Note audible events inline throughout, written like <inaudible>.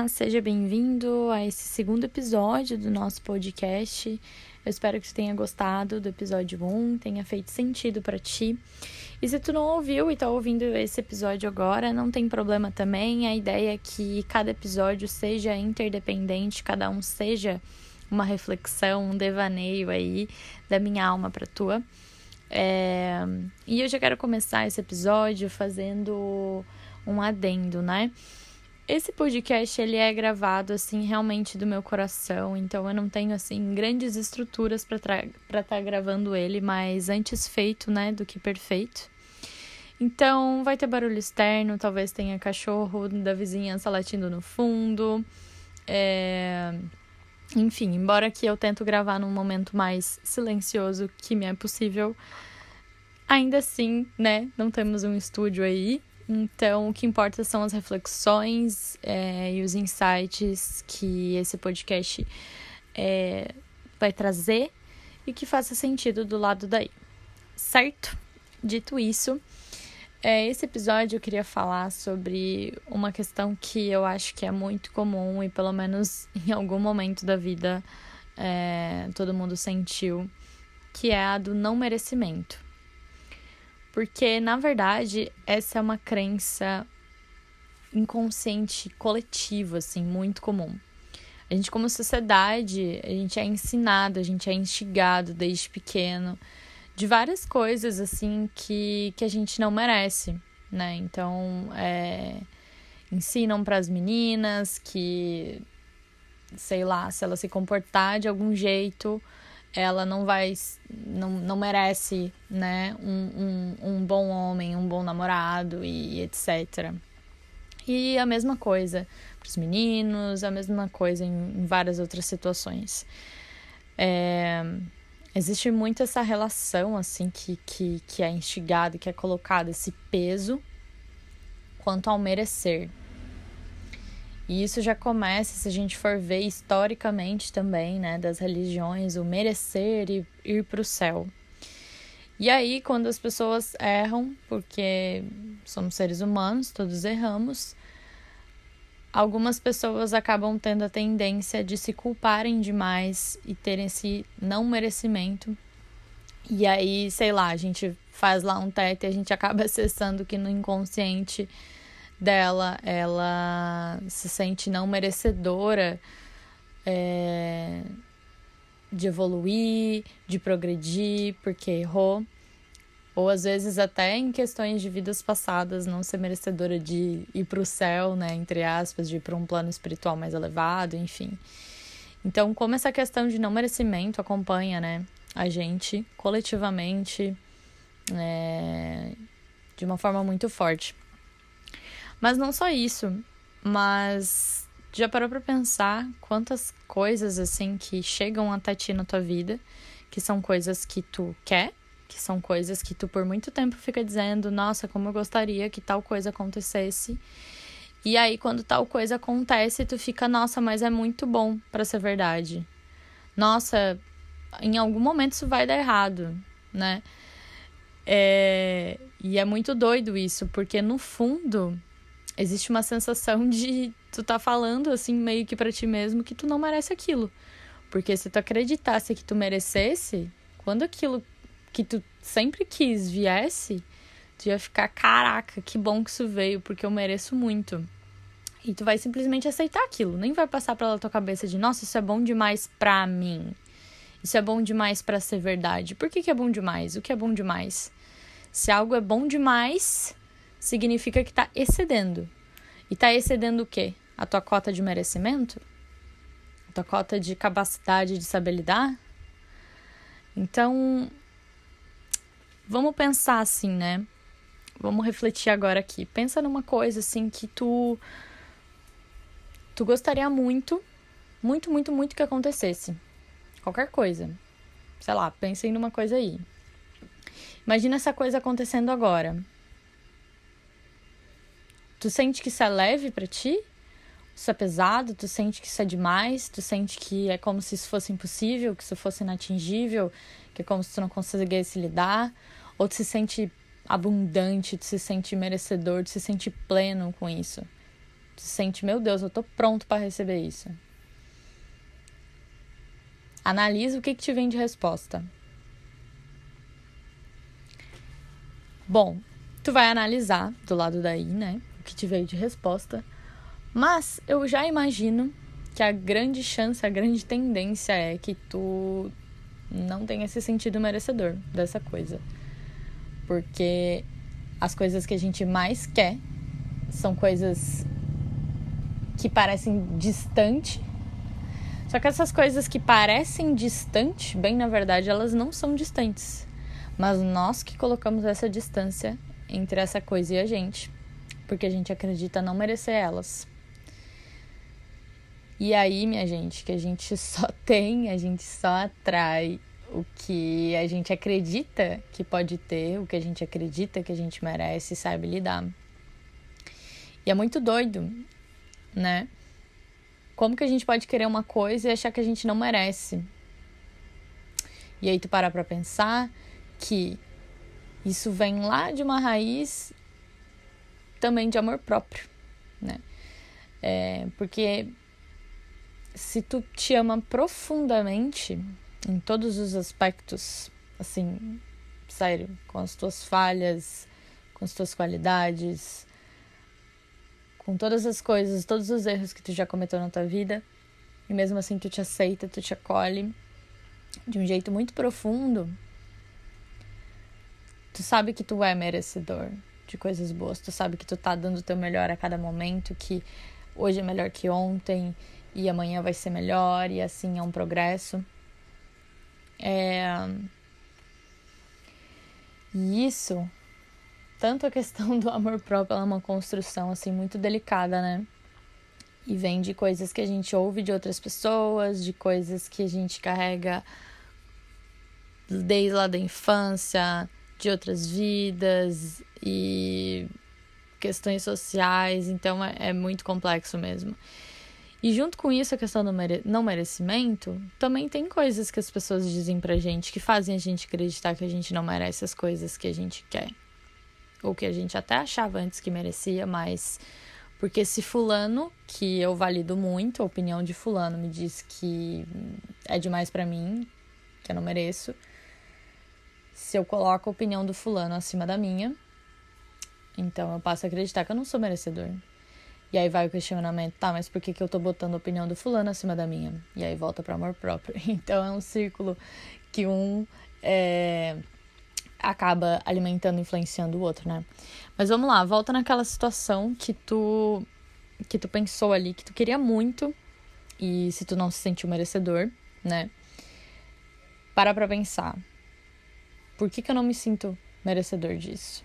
Olá, seja bem-vindo a esse segundo episódio do nosso podcast. Eu espero que você tenha gostado do episódio 1, tenha feito sentido para ti. E se tu não ouviu e tá ouvindo esse episódio agora, não tem problema também. A ideia é que cada episódio seja interdependente, cada um seja uma reflexão, um devaneio aí da minha alma para tua. É... E eu já quero começar esse episódio fazendo um adendo, né? Esse podcast ele é gravado assim realmente do meu coração, então eu não tenho assim grandes estruturas para estar tá gravando ele, mas antes feito, né, do que perfeito. Então vai ter barulho externo, talvez tenha cachorro da vizinhança latindo no fundo. É... Enfim, embora que eu tento gravar num momento mais silencioso que me é possível, ainda assim, né, não temos um estúdio aí, então, o que importa são as reflexões é, e os insights que esse podcast é, vai trazer e que faça sentido do lado daí, certo? Dito isso, é, esse episódio eu queria falar sobre uma questão que eu acho que é muito comum e pelo menos <laughs> em algum momento da vida é, todo mundo sentiu, que é a do não merecimento. Porque, na verdade, essa é uma crença inconsciente coletiva, assim, muito comum. A gente, como sociedade, a gente é ensinado, a gente é instigado desde pequeno de várias coisas, assim, que, que a gente não merece, né? Então, é, ensinam para as meninas que, sei lá, se ela se comportar de algum jeito, ela não vai, não, não merece, né, um, um, um bom homem, um bom namorado e etc. E a mesma coisa para os meninos, a mesma coisa em, em várias outras situações. É, existe muito essa relação, assim, que, que, que é instigada, que é colocada, esse peso quanto ao merecer. E isso já começa, se a gente for ver historicamente também, né, das religiões, o merecer e ir para o céu. E aí, quando as pessoas erram, porque somos seres humanos, todos erramos, algumas pessoas acabam tendo a tendência de se culparem demais e terem esse não merecimento. E aí, sei lá, a gente faz lá um teto e a gente acaba <laughs> acessando que no inconsciente dela, ela se sente não merecedora é, de evoluir, de progredir, porque errou. Ou às vezes até em questões de vidas passadas, não ser merecedora de ir para o céu, né? Entre aspas, de ir para um plano espiritual mais elevado, enfim. Então, como essa questão de não merecimento acompanha, né? A gente coletivamente é, de uma forma muito forte. Mas não só isso, mas já parou para pensar quantas coisas assim que chegam até ti na tua vida, que são coisas que tu quer, que são coisas que tu por muito tempo fica dizendo, nossa, como eu gostaria que tal coisa acontecesse. E aí quando tal coisa acontece, tu fica, nossa, mas é muito bom para ser verdade. Nossa, em algum momento isso vai dar errado, né? É... E é muito doido isso, porque no fundo existe uma sensação de tu tá falando assim meio que para ti mesmo que tu não merece aquilo. Porque se tu acreditasse que tu merecesse, quando aquilo que tu sempre quis viesse, tu ia ficar, caraca, que bom que isso veio, porque eu mereço muito. E tu vai simplesmente aceitar aquilo, nem vai passar pela tua cabeça de, nossa, isso é bom demais pra mim. Isso é bom demais para ser verdade. Por que, que é bom demais? O que é bom demais? Se algo é bom demais, significa que está excedendo. E está excedendo o quê? A tua cota de merecimento? A tua cota de capacidade de saber lidar? Então, vamos pensar assim, né? Vamos refletir agora aqui. Pensa numa coisa assim que tu tu gostaria muito, muito, muito, muito que acontecesse. Qualquer coisa. Sei lá, pensem numa coisa aí. Imagina essa coisa acontecendo agora. Tu sente que isso é leve para ti? Isso é pesado? Tu sente que isso é demais? Tu sente que é como se isso fosse impossível, que isso fosse inatingível, que é como se tu não conseguisse lidar? Ou tu se sente abundante, tu se sente merecedor, tu se sente pleno com isso? Tu sente, meu Deus, eu tô pronto para receber isso. Analisa o que, que te vem de resposta. Bom, tu vai analisar do lado daí, né? O que te veio de resposta. Mas eu já imagino que a grande chance, a grande tendência é que tu não tenha se sentido merecedor dessa coisa. Porque as coisas que a gente mais quer são coisas que parecem distante. Só que essas coisas que parecem distante, bem na verdade, elas não são distantes. Mas nós que colocamos essa distância entre essa coisa e a gente, porque a gente acredita não merecer elas. E aí, minha gente, que a gente <laughs> só tem, a gente só atrai o que a gente acredita que pode ter, o que a gente acredita que a gente merece, sabe lidar. E é muito doido, né? Como que a gente pode querer uma coisa e achar que a gente não merece? E aí tu parar pra pensar que isso vem lá de uma raiz também de amor próprio, né? É, porque se tu te ama profundamente em todos os aspectos, assim, sério, com as tuas falhas, com as tuas qualidades, com todas as coisas, todos os erros que tu já cometeu na tua vida, e mesmo assim tu te aceita, tu te acolhe de um jeito muito profundo, tu sabe que tu é merecedor de coisas boas, tu sabe que tu tá dando o teu melhor a cada momento, que hoje é melhor que ontem e amanhã vai ser melhor e assim é um progresso. É... E isso, tanto a questão <laughs> do amor próprio é uma construção assim muito delicada, né? E vem de coisas que a gente ouve de outras pessoas, de coisas que a gente carrega desde lá da infância, de outras vidas e questões sociais, então é, é muito complexo mesmo. E junto com isso, a questão do mere não merecimento, também tem coisas que as pessoas dizem pra gente que fazem a gente acreditar que a gente não merece as coisas que a gente quer. Ou que a gente até achava antes que merecia, mas. Porque se Fulano, que eu valido muito, a opinião de Fulano me diz que é demais para mim, que eu não mereço. Se eu coloco a opinião do Fulano acima da minha, então eu passo a acreditar que eu não sou merecedor. E aí vai o questionamento, tá, mas por que, que eu tô botando a opinião do fulano acima da minha? E aí volta para amor próprio. <laughs> Então é um círculo que um é, acaba alimentando, influenciando o outro, né? Mas vamos lá, volta naquela situação que tu que tu pensou ali, que tu queria muito e se tu não se sentiu merecedor, né? Para pra pensar. Por que, que eu não me sinto merecedor disso?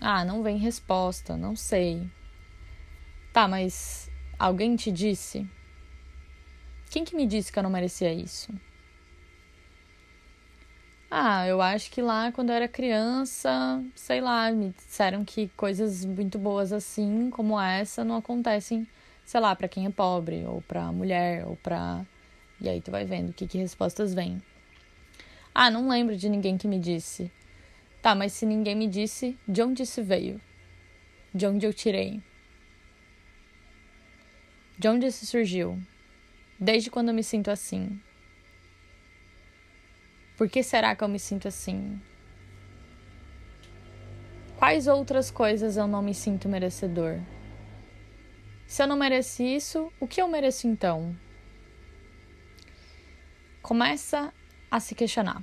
Ah, não vem resposta, não sei. Tá, mas alguém te disse? Quem que me disse que eu não merecia isso? Ah, eu acho que lá quando eu era criança, sei lá, me disseram que coisas muito boas assim, como essa, não acontecem, sei lá, para quem é pobre, ou pra mulher, ou pra. E aí tu vai vendo o que, que respostas vêm. Ah, não lembro de ninguém que me disse. Tá, mas se ninguém me disse, de onde isso veio? De onde eu tirei? De onde isso surgiu? Desde quando eu me sinto assim? Por que será que eu me sinto assim? Quais outras coisas eu não me sinto merecedor? Se eu não mereci isso, o que eu mereço então? Começa a se questionar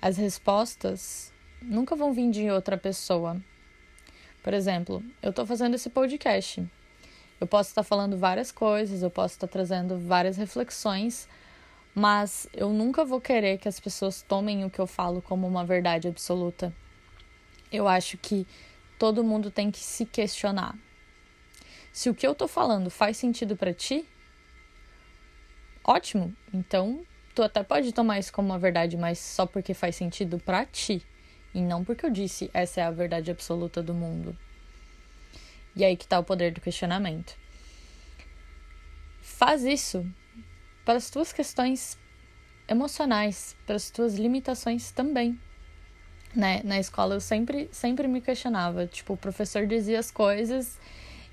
as respostas nunca vão vir de outra pessoa. Por exemplo, eu estou fazendo esse podcast. Eu posso estar falando várias coisas, eu posso estar trazendo várias reflexões, mas eu nunca vou querer que as pessoas tomem o que eu falo como uma verdade absoluta. Eu acho que todo mundo tem que se questionar. Se o que eu estou falando faz sentido para ti, ótimo. Então tu até pode tomar isso como uma verdade, mas só porque faz sentido para ti. E não porque eu disse essa é a verdade absoluta do mundo. E aí que tá o poder do questionamento. Faz isso para as tuas questões emocionais, para as tuas limitações também. né, na escola eu sempre, sempre me questionava. Tipo, o professor dizia as coisas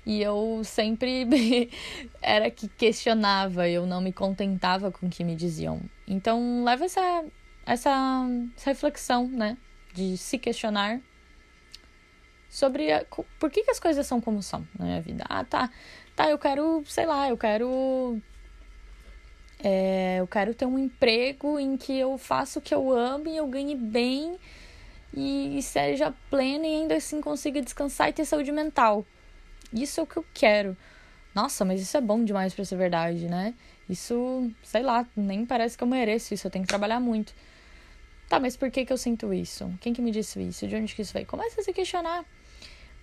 e eu sempre <laughs> era que questionava, eu não me contentava com o que me diziam. Então, leva essa, essa, essa reflexão, né, de se questionar sobre a, por que, que as coisas são como são na minha vida. Ah, tá, tá, eu quero, sei lá, eu quero é, eu quero ter um emprego em que eu faça o que eu amo e eu ganhe bem e, seja plena e ainda assim consiga descansar e ter saúde mental. Isso é o que eu quero. Nossa, mas isso é bom demais para ser verdade, né? Isso, sei lá, nem parece que eu mereço isso, eu tenho que trabalhar muito. Tá, mas por que que eu sinto isso? Quem que me disse isso? De onde que isso veio? Começa a se questionar.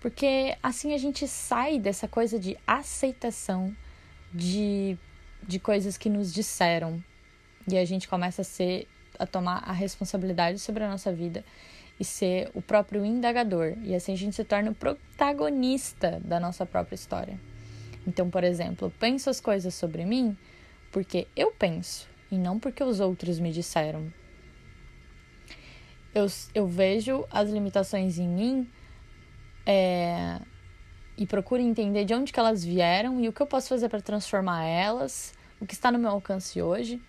Porque assim a gente sai dessa coisa de aceitação de, de coisas que nos disseram. E a gente começa a ser a tomar a responsabilidade sobre a nossa vida e ser o próprio indagador. E assim a gente se torna o protagonista da nossa própria história. Então, por exemplo, penso as coisas sobre mim porque eu penso e não porque os outros me disseram. Eu, eu vejo as limitações em mim é, e procuro entender de onde que elas vieram e o que eu posso fazer para transformar elas, o que está no meu alcance hoje.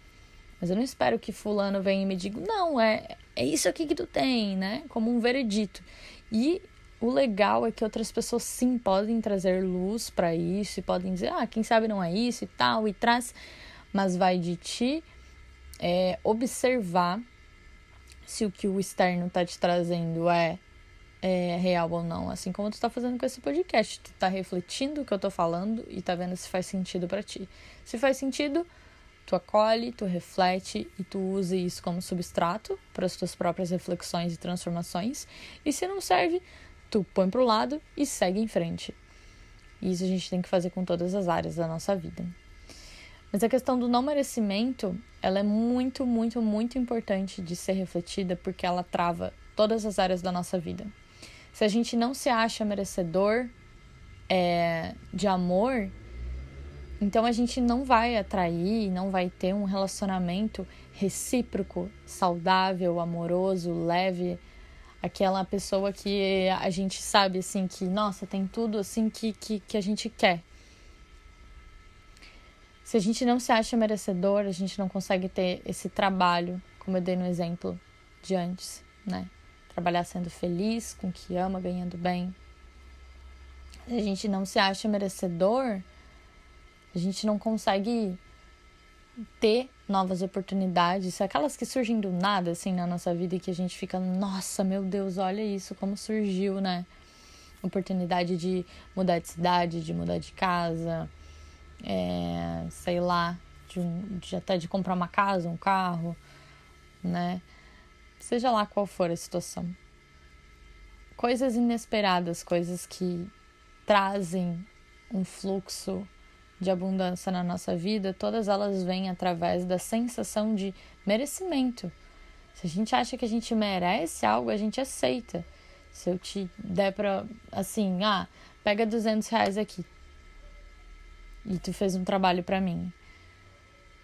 Mas eu não espero que fulano venha e me diga, não, é, é isso aqui que tu tem, né? Como um veredito. E o legal é que outras pessoas sim podem trazer luz para isso e podem dizer, ah, quem sabe não é isso e tal, e traz, mas vai de ti é, observar se o que o externo tá te trazendo é, é real ou não, assim como tu tá fazendo com esse podcast, tu tá refletindo o que eu tô falando e tá vendo se faz sentido para ti. Se faz sentido, Tu acolhe, tu reflete e tu usa isso como substrato para as tuas próprias reflexões e transformações. E se não serve, tu põe para o lado e segue em frente. E isso a gente tem que fazer com todas as áreas da nossa vida. Mas a questão do não merecimento, ela é muito, muito, muito importante de ser refletida porque ela trava todas as áreas da nossa vida. Se a gente não se acha merecedor é, de amor, então a gente não vai atrair, não vai ter um relacionamento recíproco, saudável, amoroso, leve, aquela pessoa que a gente sabe assim que, nossa, tem tudo assim que, que, que a gente quer. Se a gente não se acha merecedor, a gente não consegue ter esse trabalho, como eu dei no exemplo de antes, né? Trabalhar sendo feliz, com o que ama, ganhando bem. Se a gente não se acha merecedor, a gente não consegue ter novas oportunidades, aquelas que surgem do nada, assim, na nossa vida e que a gente fica, nossa, meu Deus, olha isso, como surgiu, né? Oportunidade de mudar de cidade, de mudar de casa, é, sei lá, de, de até de comprar uma casa, um carro, né? Seja lá qual for a situação. Coisas inesperadas, coisas que trazem um fluxo de abundância na nossa vida, todas elas vêm através da sensação de merecimento. Se a gente acha que a gente merece algo, a gente aceita. Se eu te der pra, assim, ah, pega 200 reais aqui e tu fez um trabalho para mim.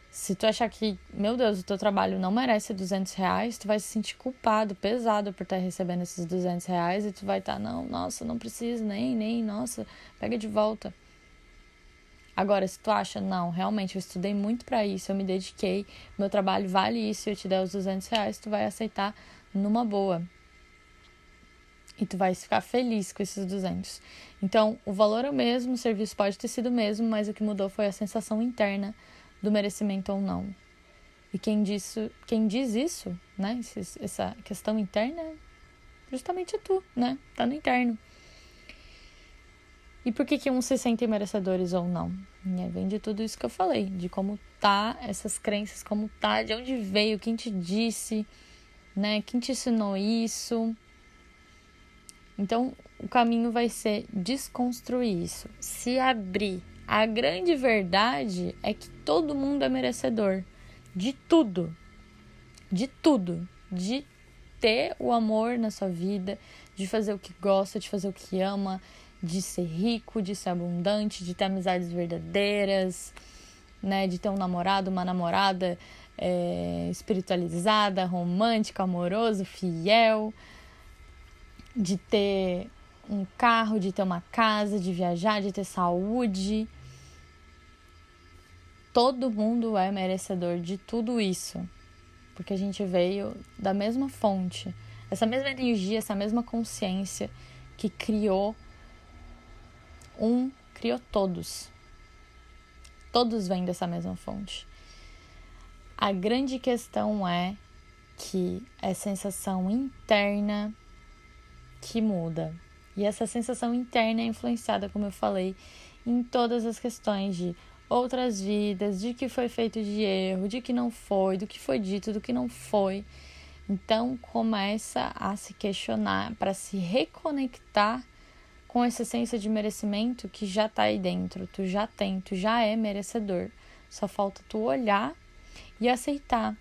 Se tu achar que, meu Deus, o teu trabalho não merece 200 reais, tu vai se sentir culpado, pesado por estar recebendo esses 200 reais e tu vai estar, não, nossa, não preciso, nem, nem, nossa, pega de volta. Agora, se tu acha, não, realmente eu estudei muito para isso, eu me dediquei, meu trabalho vale isso, eu te der os 200 reais, tu vai aceitar numa boa. E tu vai ficar feliz com esses 200. Então, o valor é o mesmo, o serviço pode ter sido o mesmo, mas o que mudou foi a sensação interna do merecimento ou não. E quem, disso, quem diz isso, né, essa questão interna, justamente é tu, né? Tá no interno. E por que, que uns se sentem merecedores ou não? É, vem de tudo isso que eu falei, de como tá essas crenças, como tá, de onde veio, quem te disse, né? Quem te ensinou isso. Então, o caminho vai ser desconstruir isso, se abrir. A grande verdade é que todo mundo é merecedor de tudo. De tudo. De ter o amor na sua vida, de fazer o que gosta, de fazer o que ama, de ser rico, de ser abundante, de ter amizades verdadeiras, né? De ter um namorado, uma namorada é, espiritualizada, romântica, amoroso, fiel, de ter um carro, de ter uma casa, de viajar, de ter saúde. Todo mundo é merecedor de tudo isso, porque a gente veio da mesma fonte, essa mesma energia, essa mesma consciência que criou um, criou todos. Todos vêm dessa mesma fonte. A grande questão é que é sensação interna que muda. E essa sensação interna é influenciada, como eu falei, em todas as questões de outras vidas, de que foi feito de erro, de que não foi, do que foi dito, do que não foi. Então começa a se questionar para se reconectar com essa essência de merecimento que já está aí dentro. Tu já tem, tu já é merecedor. Só falta tu olhar e aceitar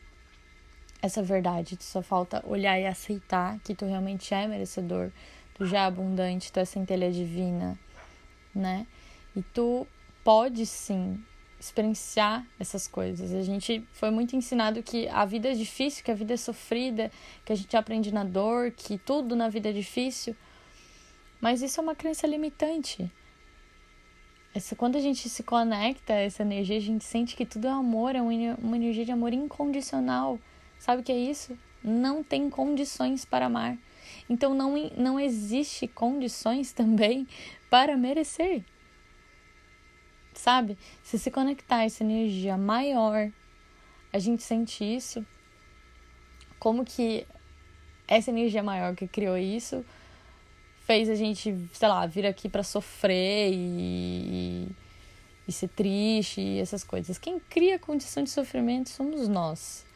essa verdade. Tu só falta olhar e aceitar que tu realmente é merecedor. Tu já é abundante, tu é centelha divina, né? E tu pode sim experienciar essas coisas. A gente foi muito ensinado que a vida é difícil, que a vida é sofrida, que a gente aprende na dor, que tudo na vida é difícil. Mas isso é uma crença limitante. Essa, quando a gente se conecta a essa energia, a gente sente que tudo é amor, é uma energia de amor incondicional. Sabe o que é isso? Não tem condições para amar. Então não, não existe condições <laughs> também para merecer. Sabe? Se se conectar a essa energia maior, a gente sente isso. Como que essa energia maior que criou isso fez a gente, sei lá, vir aqui para sofrer e, e ser triste e essas coisas. Quem cria a condição de sofrimento somos nós.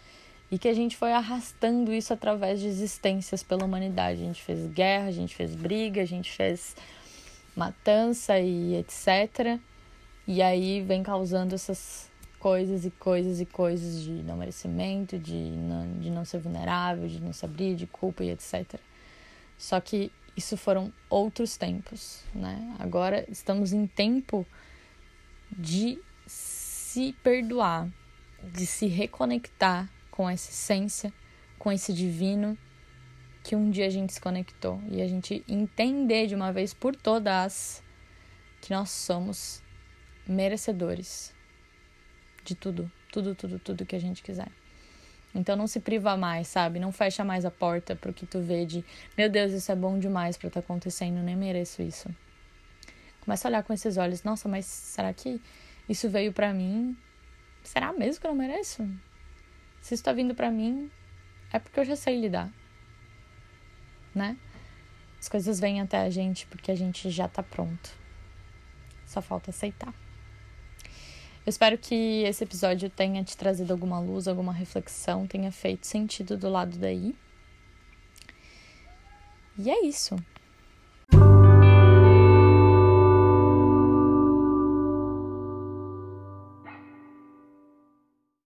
E que a gente foi arrastando isso através de existências pela humanidade. A gente fez guerra, a gente fez briga, a gente fez matança e etc. E aí vem causando essas coisas e coisas e coisas de não merecimento, de não, de não ser vulnerável, de não se abrir, de culpa e etc. Só que isso foram outros tempos, né? Agora estamos em tempo de se perdoar, de se reconectar com essa essência, com esse divino que um dia a gente se conectou e a gente entender de uma vez por todas que nós somos merecedores de tudo, tudo, tudo, tudo que a gente quiser. Então não se priva mais, sabe? Não fecha mais a porta pro que tu vê de, meu Deus, isso é bom demais para estar tá acontecendo, nem mereço isso. Começa a olhar com esses olhos, nossa, mas será que isso veio para mim? Será mesmo que eu não mereço? Se isso tá vindo para mim, é porque eu já sei lidar. Né? As coisas vêm até a gente porque a gente já tá pronto. Só falta aceitar. Eu espero que esse episódio tenha te trazido alguma luz, alguma reflexão, tenha feito sentido do lado daí. E é isso.